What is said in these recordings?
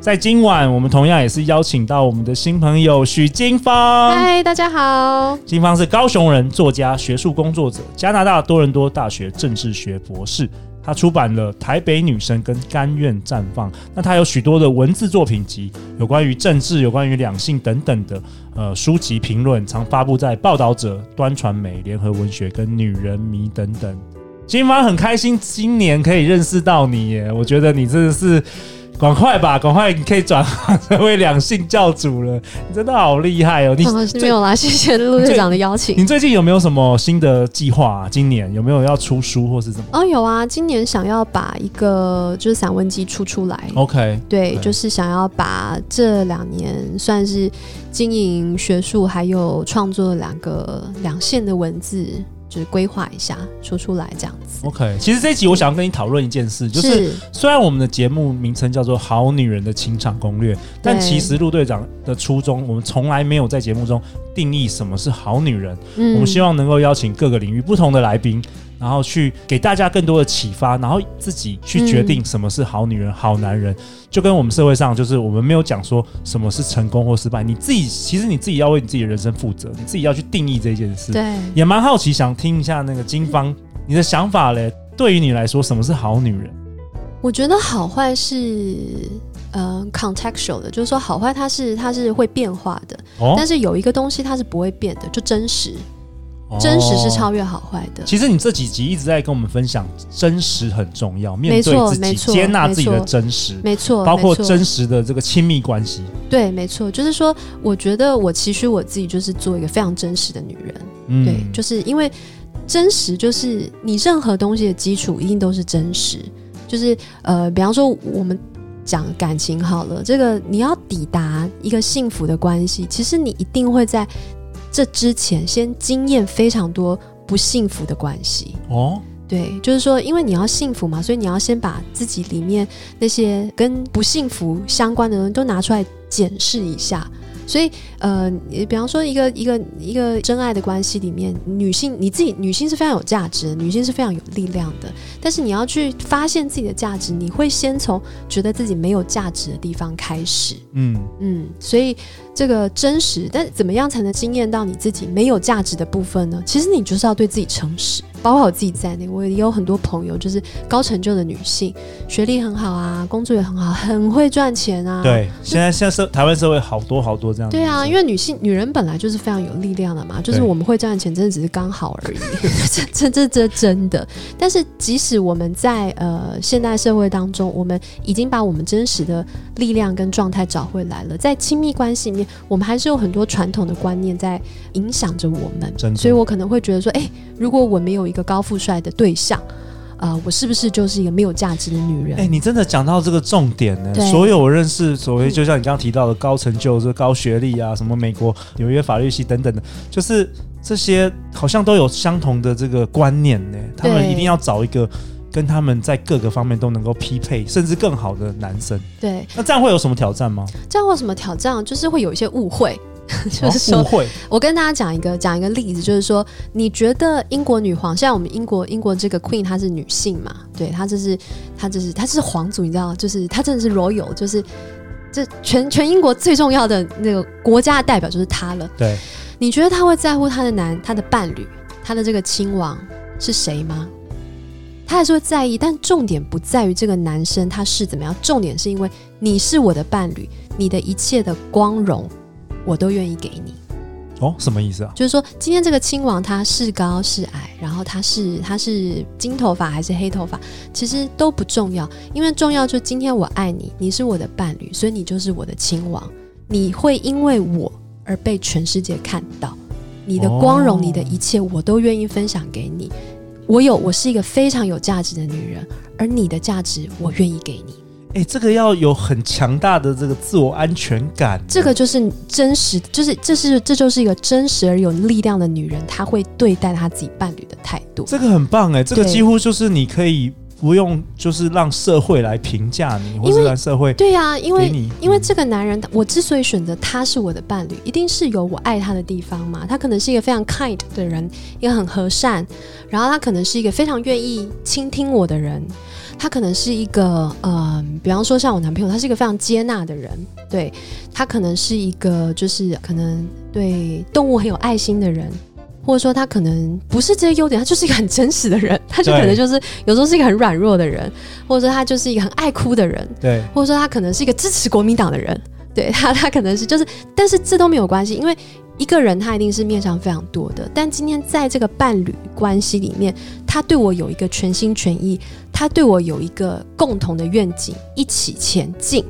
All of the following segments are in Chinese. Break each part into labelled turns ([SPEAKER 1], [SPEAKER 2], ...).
[SPEAKER 1] 在今晚，我们同样也是邀请到我们的新朋友许金芳。
[SPEAKER 2] 嗨，大家好。
[SPEAKER 1] 金芳是高雄人，作家、学术工作者，加拿大多伦多大学政治学博士。他出版了《台北女生》跟《甘愿绽放》。那他有许多的文字作品集，有关于政治、有关于两性等等的呃书籍评论，常发布在《报道者》、端传媒、联合文学跟《女人迷》等等。金芳很开心今年可以认识到你耶，我觉得你真的是。赶快吧，赶快！你可以转行成为两性教主了，你真的好厉害哦！你、
[SPEAKER 2] 没有啦，谢谢陆队长的邀请。
[SPEAKER 1] 你最近有没有什么新的计划啊？今年有没有要出书或是怎么？
[SPEAKER 2] 哦，有啊，今年想要把一个就是散文集出出来。
[SPEAKER 1] OK，
[SPEAKER 2] 对，就是想要把这两年算是经营学术还有创作两个两线的文字。就是规划一下，说出来这样子。
[SPEAKER 1] OK，其实这一集我想要跟你讨论一件事，就是虽然我们的节目名称叫做《好女人的情场攻略》，但其实陆队长的初衷，我们从来没有在节目中定义什么是好女人。嗯，我们希望能够邀请各个领域不同的来宾。然后去给大家更多的启发，然后自己去决定什么是好女人、嗯、好男人，就跟我们社会上，就是我们没有讲说什么是成功或失败，你自己其实你自己要为你自己的人生负责，你自己要去定义这件事。
[SPEAKER 2] 对，
[SPEAKER 1] 也蛮好奇，想听一下那个金芳你的想法嘞。对于你来说，什么是好女人？
[SPEAKER 2] 我觉得好坏是呃 contextual 的，就是说好坏它是它是会变化的，哦、但是有一个东西它是不会变的，就真实。真实是超越好坏的。
[SPEAKER 1] 其实你这几集一直在跟我们分享，真实很重要，面对自己，接纳自己的真实，
[SPEAKER 2] 没错，
[SPEAKER 1] 包括真实的这个亲密关系。
[SPEAKER 2] 对，没错，就是说，我觉得我其实我自己就是做一个非常真实的女人。嗯，对，就是因为真实，就是你任何东西的基础一定都是真实。就是呃，比方说我们讲感情好了，这个你要抵达一个幸福的关系，其实你一定会在。这之前先经验非常多不幸福的关系哦，对，就是说，因为你要幸福嘛，所以你要先把自己里面那些跟不幸福相关的人都拿出来检视一下。所以，呃，比方说一个一个一个真爱的关系里面，女性你自己女性是非常有价值的，女性是非常有力量的。但是你要去发现自己的价值，你会先从觉得自己没有价值的地方开始。嗯嗯，所以这个真实，但怎么样才能惊艳到你自己没有价值的部分呢？其实你就是要对自己诚实。包括我自己在内，我也有很多朋友，就是高成就的女性，学历很好啊，工作也很好，很会赚钱啊。
[SPEAKER 1] 对，现在现在社台湾社会好多好多这样。
[SPEAKER 2] 对啊，因为女性女人本来就是非常有力量的嘛，就是我们会赚钱，真的只是刚好而已。这这这真的。但是即使我们在呃现代社会当中，我们已经把我们真实的力量跟状态找回来了，在亲密关系里面，我们还是有很多传统的观念在影响着我们。真的。所以我可能会觉得说，哎，如果我没有一个一个高富帅的对象，啊、呃，我是不是就是一个没有价值的女人？
[SPEAKER 1] 哎、欸，你真的讲到这个重点呢。所有我认识所谓就像你刚刚提到的高成就、这高学历啊，什么美国纽约法律系等等的，就是这些好像都有相同的这个观念呢。他们一定要找一个跟他们在各个方面都能够匹配，甚至更好的男生。
[SPEAKER 2] 对，
[SPEAKER 1] 那这样会有什么挑战吗？
[SPEAKER 2] 这样会有什么挑战？就是会有一些误会。就是说，我跟大家讲一个讲一个例子，就是说，你觉得英国女皇，现在我们英国英国这个 Queen 她是女性嘛？对，她就是她就是她是皇族，你知道，就是她真的是 Royal，就是这全全英国最重要的那个国家的代表就是她了。
[SPEAKER 1] 对，
[SPEAKER 2] 你觉得她会在乎她的男她的伴侣，她的这个亲王是谁吗？她还是会在意，但重点不在于这个男生他是怎么样，重点是因为你是我的伴侣，你的一切的光荣。我都愿意给你
[SPEAKER 1] 哦，什么意思啊？
[SPEAKER 2] 就是说，今天这个亲王他是高是矮，然后他是他是金头发还是黑头发，其实都不重要，因为重要就是今天我爱你，你是我的伴侣，所以你就是我的亲王，你会因为我而被全世界看到，你的光荣，你的一切，我都愿意分享给你。我有，我是一个非常有价值的女人，而你的价值，我愿意给你。
[SPEAKER 1] 哎，这个要有很强大的这个自我安全感。
[SPEAKER 2] 这个就是真实，就是这是这就是一个真实而有力量的女人，她会对待她自己伴侣的态度。
[SPEAKER 1] 这个很棒哎，这个几乎就是你可以。不用，就是让社会来评价你，或者让社会
[SPEAKER 2] 对呀、啊，因为因为这个男人，我之所以选择他是我的伴侣，一定是有我爱他的地方嘛。他可能是一个非常 kind 的人，一个很和善，然后他可能是一个非常愿意倾听我的人，他可能是一个呃，比方说像我男朋友，他是一个非常接纳的人，对，他可能是一个就是可能对动物很有爱心的人。或者说他可能不是这些优点，他 就是一个很真实的人，他就可能就是有时候是一个很软弱的人，或者说他就是一个很爱哭的人，
[SPEAKER 1] 对，
[SPEAKER 2] 或者说他可能是一个支持国民党的人，对他，他可能是就是，但是这都没有关系，因为一个人他一定是面向非常多的，但今天在这个伴侣关系里面，他对我有一个全心全意，他对我有一个共同的愿景，一起前进，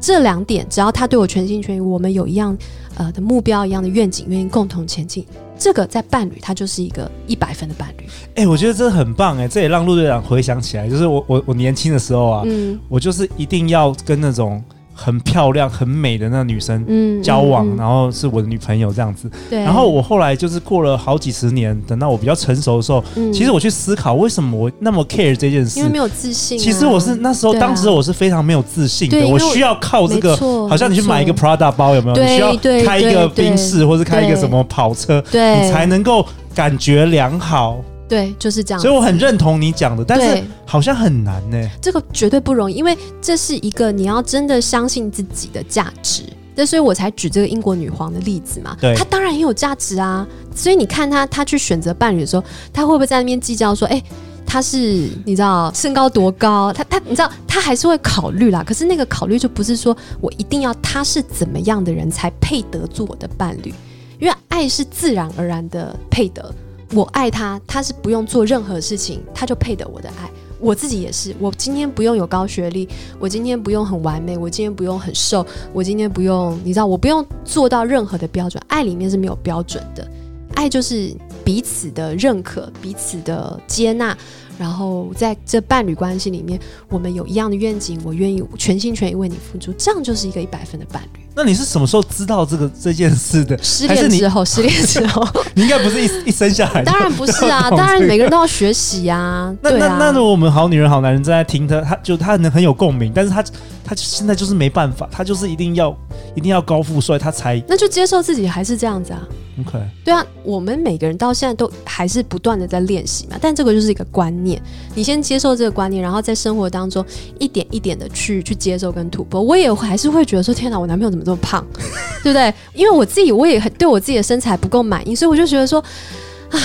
[SPEAKER 2] 这两点只要他对我全心全意，我们有一样呃的目标，一样的愿景，愿意共同前进。这个在伴侣，他就是一个一百分的伴侣。
[SPEAKER 1] 哎、欸，我觉得这很棒哎、欸，这也让陆队长回想起来，就是我我我年轻的时候啊，嗯，我就是一定要跟那种。很漂亮、很美的那个女生交往，嗯嗯嗯、然后是我的女朋友这样子。对。然后我后来就是过了好几十年，等到我比较成熟的时候，嗯、其实我去思考为什么我那么 care 这件事。
[SPEAKER 2] 因为没有自信、啊。
[SPEAKER 1] 其实我是那时候，啊、当时我是非常没有自信的。我需要靠这个，好像你去买一个 Prada 包有没有？你需要开一个宾士，或是开一个什么跑车，对你才能够感觉良好。
[SPEAKER 2] 对，就是这样。
[SPEAKER 1] 所以我很认同你讲的，但是好像很难呢。
[SPEAKER 2] 这个绝对不容易，因为这是一个你要真的相信自己的价值。那所以我才举这个英国女皇的例子嘛。对，她当然很有价值啊。所以你看她，她去选择伴侣的时候，她会不会在那边计较说，哎，她是你知道身高多高？她她你知道，她还是会考虑啦。可是那个考虑就不是说我一定要他是怎么样的人才配得做我的伴侣，因为爱是自然而然的配得。我爱他，他是不用做任何事情，他就配得我的爱。我自己也是，我今天不用有高学历，我今天不用很完美，我今天不用很瘦，我今天不用，你知道，我不用做到任何的标准。爱里面是没有标准的，爱就是彼此的认可，彼此的接纳。然后在这伴侣关系里面，我们有一样的愿景，我愿意全心全意为你付出，这样就是一个一百分的伴侣。
[SPEAKER 1] 那你是什么时候知道这个这件事的？
[SPEAKER 2] 失恋之后，失恋之后，
[SPEAKER 1] 你应该不是一一生下来。
[SPEAKER 2] 当然不是啊，当然每个人都要学习啊。
[SPEAKER 1] 那那那如果我们好女人好男人正在听他，他就他能很有共鸣，但是他他现在就是没办法，他就是一定要一定要高富帅，他才
[SPEAKER 2] 那就接受自己还是这样子啊。
[SPEAKER 1] OK，
[SPEAKER 2] 对啊，我们每个人到现在都还是不断的在练习嘛，但这个就是一个观念，你先接受这个观念，然后在生活当中一点一点的去去接受跟突破。我也还是会觉得说，天哪，我男朋友怎么这么胖，对不对？因为我自己我也很对我自己的身材不够满意，所以我就觉得说，啊，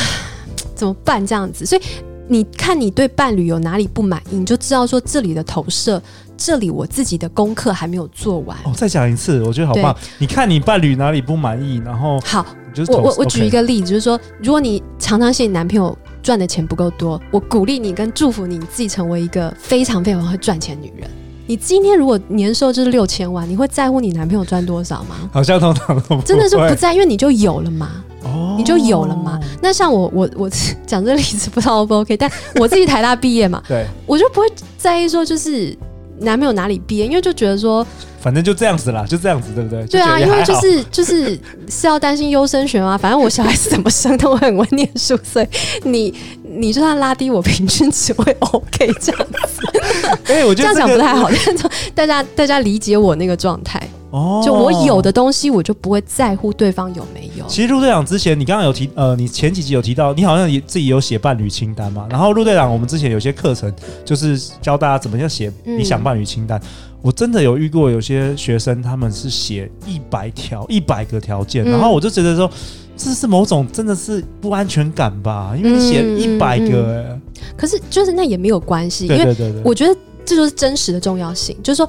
[SPEAKER 2] 怎么办这样子？所以你看你对伴侣有哪里不满意，你就知道说这里的投射。这里我自己的功课还没有做完
[SPEAKER 1] 哦，再讲一次，我觉得好棒。你看你伴侣哪里不满意，然后
[SPEAKER 2] 好，我我我举一个例子，就是说，如果你常常嫌你男朋友赚的钱不够多，我鼓励你跟祝福你，你自己成为一个非常非常会赚钱的女人。你今天如果年收就是六千万，你会在乎你男朋友赚多少吗？
[SPEAKER 1] 好像通常都
[SPEAKER 2] 真的是不在，因为你就有了嘛，哦，你就有了嘛。那像我我我讲这个例子不知道 O 不 OK，但我自己台大毕业嘛，对，我就不会在意说就是。男朋友哪里毕业？因为就觉得说，
[SPEAKER 1] 反正就这样子啦，就这样子，对不对？
[SPEAKER 2] 对啊，因为就是就是是要担心优生学嘛。反正我小孩是怎么生都会很会念书，所以你你就算拉低我平均值会 OK 这样子。
[SPEAKER 1] 哎、欸，我觉得、这个、
[SPEAKER 2] 这样讲不太好，但是大家大家理解我那个状态。哦，就我有的东西，我就不会在乎对方有没有。
[SPEAKER 1] 其实陆队长之前，你刚刚有提，呃，你前几集有提到，你好像也自己有写伴侣清单嘛。然后陆队长，我们之前有些课程就是教大家怎么样写理想伴侣清单。嗯、我真的有遇过有些学生，他们是写一百条、一百个条件，嗯、然后我就觉得说，这是某种真的是不安全感吧？因为你写一百个、欸嗯嗯嗯，
[SPEAKER 2] 可是就是那也没有
[SPEAKER 1] 关系，
[SPEAKER 2] 因为我觉得这就是真实的重要性，就是说。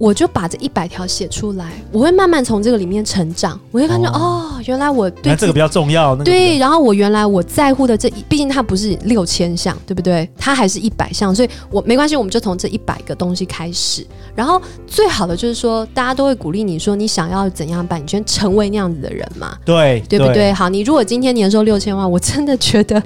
[SPEAKER 2] 我就把这一百条写出来，我会慢慢从这个里面成长，我会发现哦，哦，原来我对
[SPEAKER 1] 这个比较重要。那个、
[SPEAKER 2] 对，然后我原来我在乎的这一，毕竟它不是六千项，对不对？它还是一百项，所以我没关系，我们就从这一百个东西开始。然后最好的就是说，大家都会鼓励你说，你想要怎样办，你先成为那样子的人嘛。
[SPEAKER 1] 对，
[SPEAKER 2] 对不对，对？好，你如果今天年收六千万，我真的觉得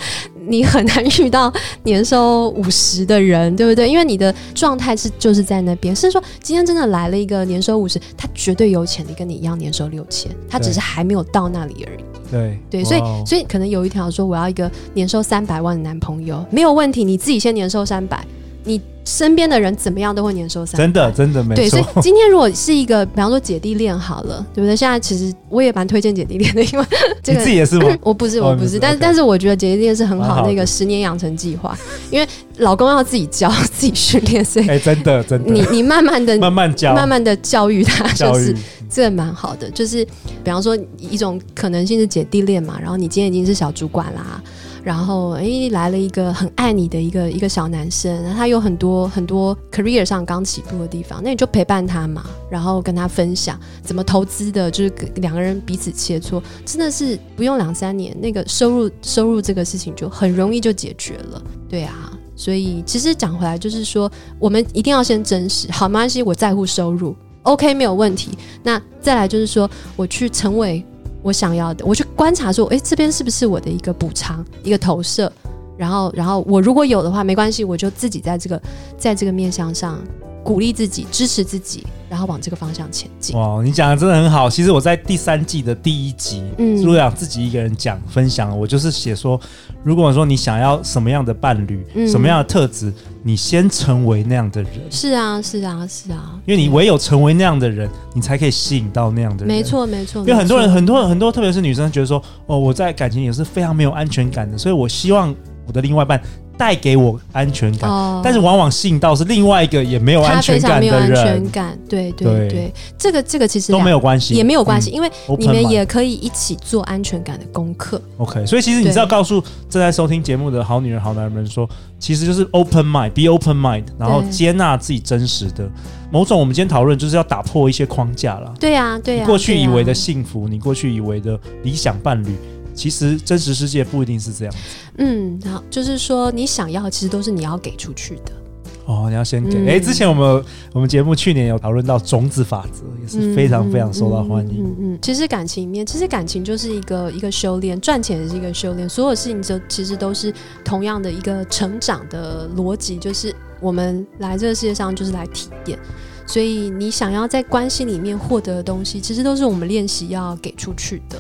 [SPEAKER 2] 你很难遇到年收五十的人，对不对？因为你的状态是就是在那边。是说今天真的来了一个年收五十，他绝对有潜力跟你一样年收六千，他只是还没有到那里而已。
[SPEAKER 1] 对
[SPEAKER 2] 对，所以所以可能有一条说我要一个年收三百万的男朋友，没有问题，你自己先年收三百，你。身边的人怎么样都会年收三，
[SPEAKER 1] 真的真的没错。
[SPEAKER 2] 对，所以今天如果是一个，比方说姐弟恋好了，对不对？现在其实我也蛮推荐姐弟恋的，因为 这个
[SPEAKER 1] 你自己也是吗？
[SPEAKER 2] 我不是，我不是，但是但是我觉得姐弟恋是很好的那个十年养成计划，因为老公要自己教、自己训练，所以
[SPEAKER 1] 哎，真的真的，
[SPEAKER 2] 你你慢慢的
[SPEAKER 1] 慢慢教，
[SPEAKER 2] 慢慢的教育他，就是这蛮好的。就是比方说一种可能性是姐弟恋嘛，然后你今天已经是小主管啦。然后，哎，来了一个很爱你的一个一个小男生，他有很多很多 career 上刚起步的地方，那你就陪伴他嘛，然后跟他分享怎么投资的，就是两个人彼此切磋，真的是不用两三年，那个收入收入这个事情就很容易就解决了。对啊，所以其实讲回来就是说，我们一定要先真实，好，没关系，我在乎收入，OK，没有问题。那再来就是说，我去成为。我想要的，我去观察说，诶，这边是不是我的一个补偿，一个投射？然后，然后我如果有的话，没关系，我就自己在这个，在这个面向上。鼓励自己，支持自己，然后往这个方向前进。
[SPEAKER 1] 哇，你讲的真的很好。其实我在第三季的第一集，嗯，如果想自己一个人讲分享，我就是写说，如果说你想要什么样的伴侣，嗯、什么样的特质，你先成为那样的人。
[SPEAKER 2] 是啊，是啊，是啊。
[SPEAKER 1] 因为你唯有成为那样的人，你才可以吸引到那样的人。
[SPEAKER 2] 没错，没错。
[SPEAKER 1] 因为很多人，很多很多，特别是女生，觉得说，哦，我在感情也是非常没有安全感的，所以我希望我的另外一半。带给我安全感，哦、但是往往吸引到是另外一个也没有安全感的人。
[SPEAKER 2] 安全感，对对对，对这个这个其实
[SPEAKER 1] 都没有关系，
[SPEAKER 2] 也没有关系，嗯、因为你们也可以一起做安全感的功课。
[SPEAKER 1] OK，所以其实你是要告诉正在收听节目的好女人、好男人们说，其实就是 open mind，be open mind，然后接纳自己真实的某种。我们今天讨论就是要打破一些框架了。
[SPEAKER 2] 对呀、啊，对呀、啊，
[SPEAKER 1] 过去以为的幸福，啊、你过去以为的理想伴侣。其实真实世界不一定是这样子。
[SPEAKER 2] 嗯，好，就是说你想要，其实都是你要给出去的。
[SPEAKER 1] 哦，你要先给。哎、嗯，之前我们我们节目去年有讨论到种子法则，也是非常非常受到欢迎。嗯嗯，
[SPEAKER 2] 嗯，嗯。其实感情里面，其实感情就是一个一个修炼，赚钱也是一个修炼，所有事情就其实都是同样的一个成长的逻辑，就是我们来这个世界上就是来体验。所以你想要在关系里面获得的东西，其实都是我们练习要给出去的。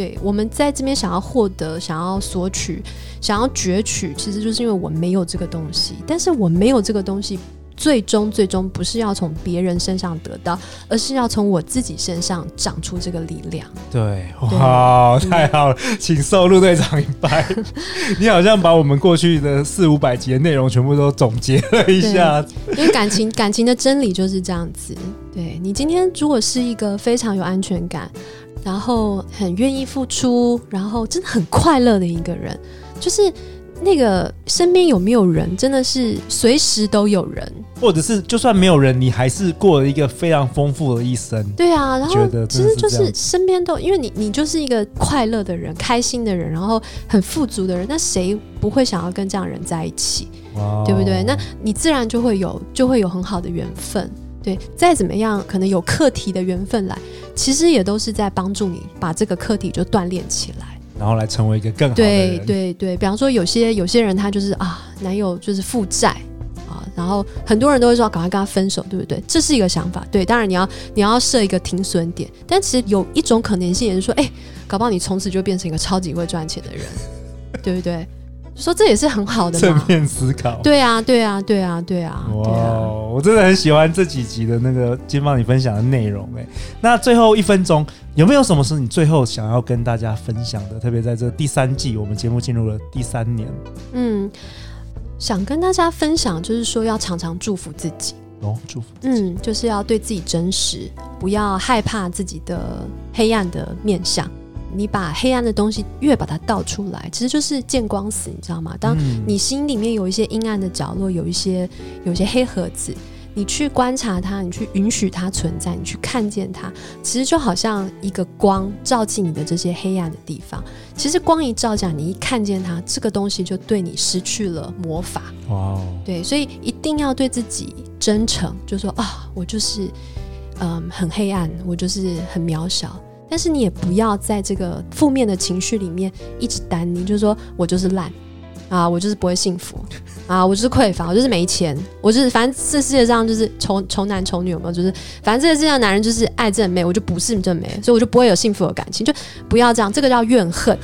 [SPEAKER 2] 对，我们在这边想要获得、想要索取、想要攫取，其实就是因为我没有这个东西。但是我没有这个东西，最终最终不是要从别人身上得到，而是要从我自己身上长出这个力量。
[SPEAKER 1] 对，哇，太好了，嗯、请受陆队长一拜。你好像把我们过去的四五百集的内容全部都总结了一下。
[SPEAKER 2] 因为感情，感情的真理就是这样子。对，你今天如果是一个非常有安全感。然后很愿意付出，然后真的很快乐的一个人，就是那个身边有没有人，真的是随时都有人，
[SPEAKER 1] 或者是就算没有人，你还是过了一个非常丰富的一生。
[SPEAKER 2] 对啊，然后其实就是身边都，因为你你就是一个快乐的人，开心的人，然后很富足的人，那谁不会想要跟这样人在一起？哇对不对？那你自然就会有就会有很好的缘分。对，再怎么样，可能有课题的缘分来，其实也都是在帮助你把这个课题就锻炼起来，
[SPEAKER 1] 然后来成为一个更好的人。
[SPEAKER 2] 对对对，比方说有些有些人他就是啊，男友就是负债啊，然后很多人都会说赶快跟他分手，对不对？这是一个想法。对，当然你要你要设一个停损点，但其实有一种可能性也是说，哎，搞不好你从此就变成一个超级会赚钱的人，对不对？说这也是很好的，
[SPEAKER 1] 正面思考。
[SPEAKER 2] 对啊，对啊，对啊，对啊。哇，
[SPEAKER 1] 我真的很喜欢这几集的那个今天帮你分享的内容哎。那最后一分钟，有没有什么是你最后想要跟大家分享的？特别在这第三季，我们节目进入了第三年。
[SPEAKER 2] 嗯，想跟大家分享，就是说要常常祝福自己
[SPEAKER 1] 哦，祝福。
[SPEAKER 2] 嗯，就是要对自己真实，不要害怕自己的黑暗的面向。你把黑暗的东西越把它倒出来，其实就是见光死，你知道吗？当你心里面有一些阴暗的角落，有一些有一些黑盒子，你去观察它，你去允许它存在，你去看见它，其实就好像一个光照进你的这些黑暗的地方。其实光一照下，你一看见它，这个东西就对你失去了魔法。哇 Wow，对，所以一定要对自己真诚，就说啊，我就是嗯很黑暗，我就是很渺小。但是你也不要在这个负面的情绪里面一直担，你就是说我就是烂，啊，我就是不会幸福 啊，我就是匮乏，我就是没钱，我就是反正这世界上就是丑丑男丑女有没有？就是反正这个世界上男人就是爱正妹，我就不是正妹，所以我就不会有幸福的感情，就不要这样，这个叫怨恨，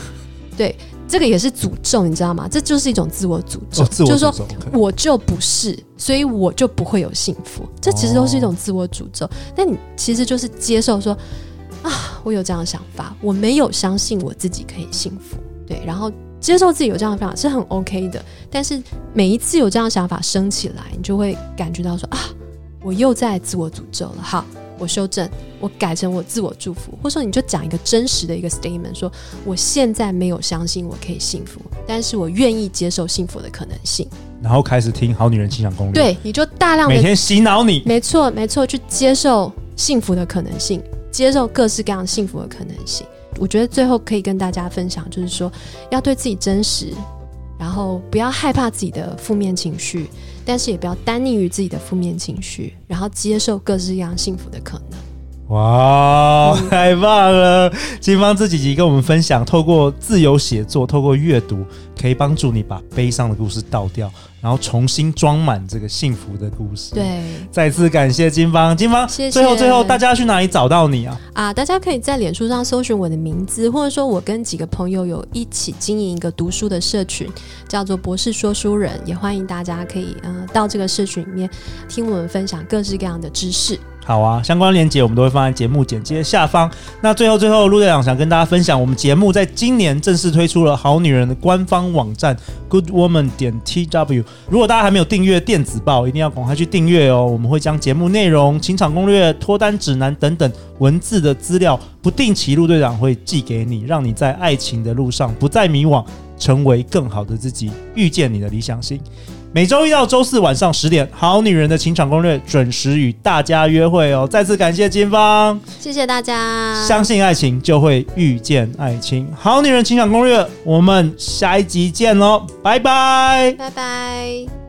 [SPEAKER 2] 对。这个也是诅咒，你知道吗？这就是一种自我诅咒，哦、诅咒就是说我就不是，所以我就不会有幸福。这其实都是一种自我诅咒。但你其实就是接受说啊，我有这样的想法，我没有相信我自己可以幸福，对，然后接受自己有这样的想法是很 OK 的。但是每一次有这样的想法升起来，你就会感觉到说啊，我又在自我诅咒了。好。我修正，我改成我自我祝福，或者说你就讲一个真实的一个 statement，说我现在没有相信我可以幸福，但是我愿意接受幸福的可能性。
[SPEAKER 1] 然后开始听好女人情场攻略，
[SPEAKER 2] 对，你就大量的
[SPEAKER 1] 每天洗脑你，
[SPEAKER 2] 没错没错，去接受幸福的可能性，接受各式各样幸福的可能性。我觉得最后可以跟大家分享，就是说要对自己真实，然后不要害怕自己的负面情绪。但是也不要单溺于自己的负面情绪，然后接受各式各样幸福的可能。
[SPEAKER 1] 哇，太棒了！金芳这几集跟我们分享，透过自由写作，透过阅读，可以帮助你把悲伤的故事倒掉，然后重新装满这个幸福的故事。
[SPEAKER 2] 对，
[SPEAKER 1] 再次感谢金芳，金芳，谢谢。最后，最后，大家去哪里找到你啊？
[SPEAKER 2] 啊，大家可以在脸书上搜寻我的名字，或者说我跟几个朋友有一起经营一个读书的社群，叫做博士说书人，也欢迎大家可以呃到这个社群里面听我们分享各式各样的知识。
[SPEAKER 1] 好啊，相关链接我们都会放在节目简介下方。那最后最后，陆队长想跟大家分享，我们节目在今年正式推出了好女人的官方网站 goodwoman 点 tw。如果大家还没有订阅电子报，一定要赶快去订阅哦。我们会将节目内容、情场攻略、脱单指南等等文字的资料，不定期陆队长会寄给你，让你在爱情的路上不再迷惘，成为更好的自己，遇见你的理想型。每周一到周四晚上十点，《好女人的情场攻略》准时与大家约会哦！再次感谢金芳，
[SPEAKER 2] 谢谢大家。
[SPEAKER 1] 相信爱情，就会遇见爱情。《好女人情场攻略》，我们下一集见喽，拜拜，
[SPEAKER 2] 拜拜。